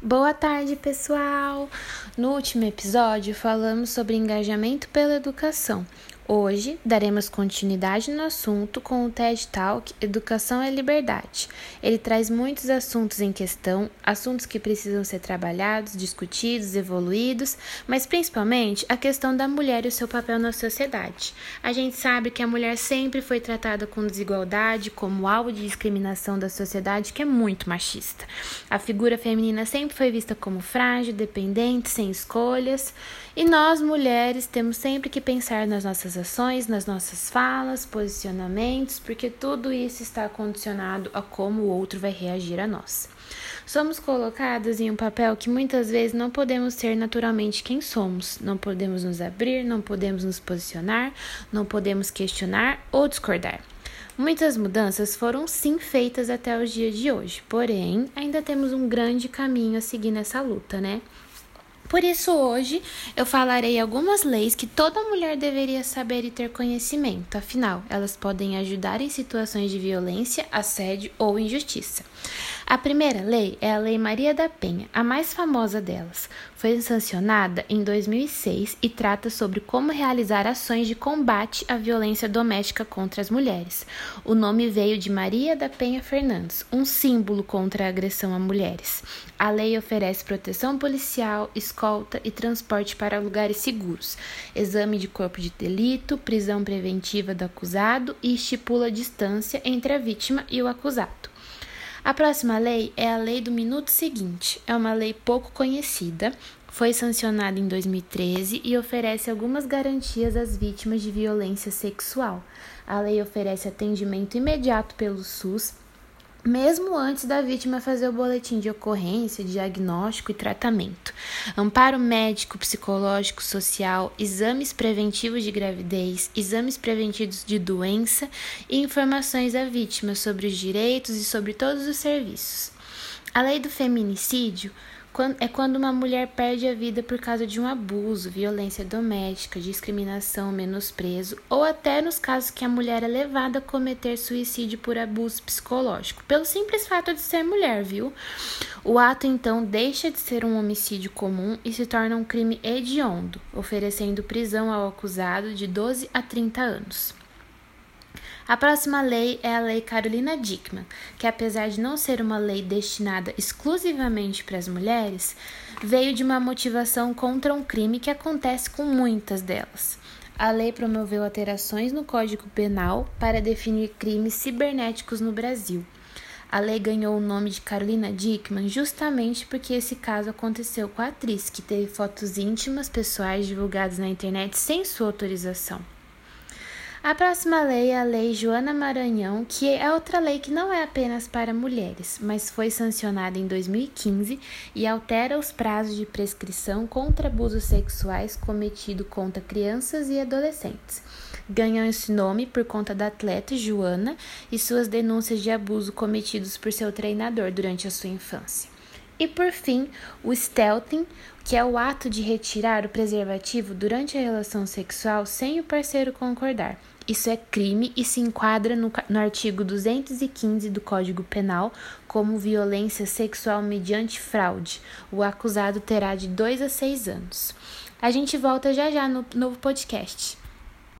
Boa tarde, pessoal! No último episódio, falamos sobre engajamento pela educação. Hoje daremos continuidade no assunto com o TED Talk Educação é Liberdade. Ele traz muitos assuntos em questão, assuntos que precisam ser trabalhados, discutidos, evoluídos, mas principalmente a questão da mulher e o seu papel na sociedade. A gente sabe que a mulher sempre foi tratada com desigualdade, como alvo de discriminação da sociedade que é muito machista. A figura feminina sempre foi vista como frágil, dependente, sem escolhas, e nós mulheres temos sempre que pensar nas nossas ações, nas nossas falas, posicionamentos, porque tudo isso está condicionado a como o outro vai reagir a nós. Somos colocadas em um papel que muitas vezes não podemos ser naturalmente quem somos, não podemos nos abrir, não podemos nos posicionar, não podemos questionar ou discordar. Muitas mudanças foram sim feitas até os dias de hoje, porém ainda temos um grande caminho a seguir nessa luta, né? Por isso, hoje eu falarei algumas leis que toda mulher deveria saber e ter conhecimento, afinal, elas podem ajudar em situações de violência, assédio ou injustiça. A primeira lei é a Lei Maria da Penha, a mais famosa delas. Foi sancionada em 2006 e trata sobre como realizar ações de combate à violência doméstica contra as mulheres. O nome veio de Maria da Penha Fernandes, um símbolo contra a agressão a mulheres. A lei oferece proteção policial, escolta e transporte para lugares seguros, exame de corpo de delito, prisão preventiva do acusado e estipula a distância entre a vítima e o acusado. A próxima lei é a Lei do Minuto Seguinte. É uma lei pouco conhecida, foi sancionada em 2013 e oferece algumas garantias às vítimas de violência sexual. A lei oferece atendimento imediato pelo SUS mesmo antes da vítima fazer o boletim de ocorrência, diagnóstico e tratamento. Amparo médico, psicológico, social, exames preventivos de gravidez, exames preventivos de doença e informações à vítima sobre os direitos e sobre todos os serviços. A lei do feminicídio é quando uma mulher perde a vida por causa de um abuso, violência doméstica, discriminação, menosprezo, ou até nos casos que a mulher é levada a cometer suicídio por abuso psicológico, pelo simples fato de ser mulher, viu? O ato então deixa de ser um homicídio comum e se torna um crime hediondo, oferecendo prisão ao acusado de 12 a 30 anos. A próxima lei é a Lei Carolina Dickmann, que apesar de não ser uma lei destinada exclusivamente para as mulheres, veio de uma motivação contra um crime que acontece com muitas delas. A lei promoveu alterações no Código Penal para definir crimes cibernéticos no Brasil. A lei ganhou o nome de Carolina Dickmann justamente porque esse caso aconteceu com a atriz, que teve fotos íntimas pessoais divulgadas na internet sem sua autorização. A próxima lei é a Lei Joana Maranhão, que é outra lei que não é apenas para mulheres, mas foi sancionada em 2015 e altera os prazos de prescrição contra abusos sexuais cometidos contra crianças e adolescentes. Ganhou esse nome por conta da atleta Joana e suas denúncias de abuso cometidos por seu treinador durante a sua infância. E por fim, o stealthing, que é o ato de retirar o preservativo durante a relação sexual sem o parceiro concordar. Isso é crime e se enquadra no, no artigo 215 do Código Penal como violência sexual mediante fraude. O acusado terá de 2 a 6 anos. A gente volta já já no novo podcast.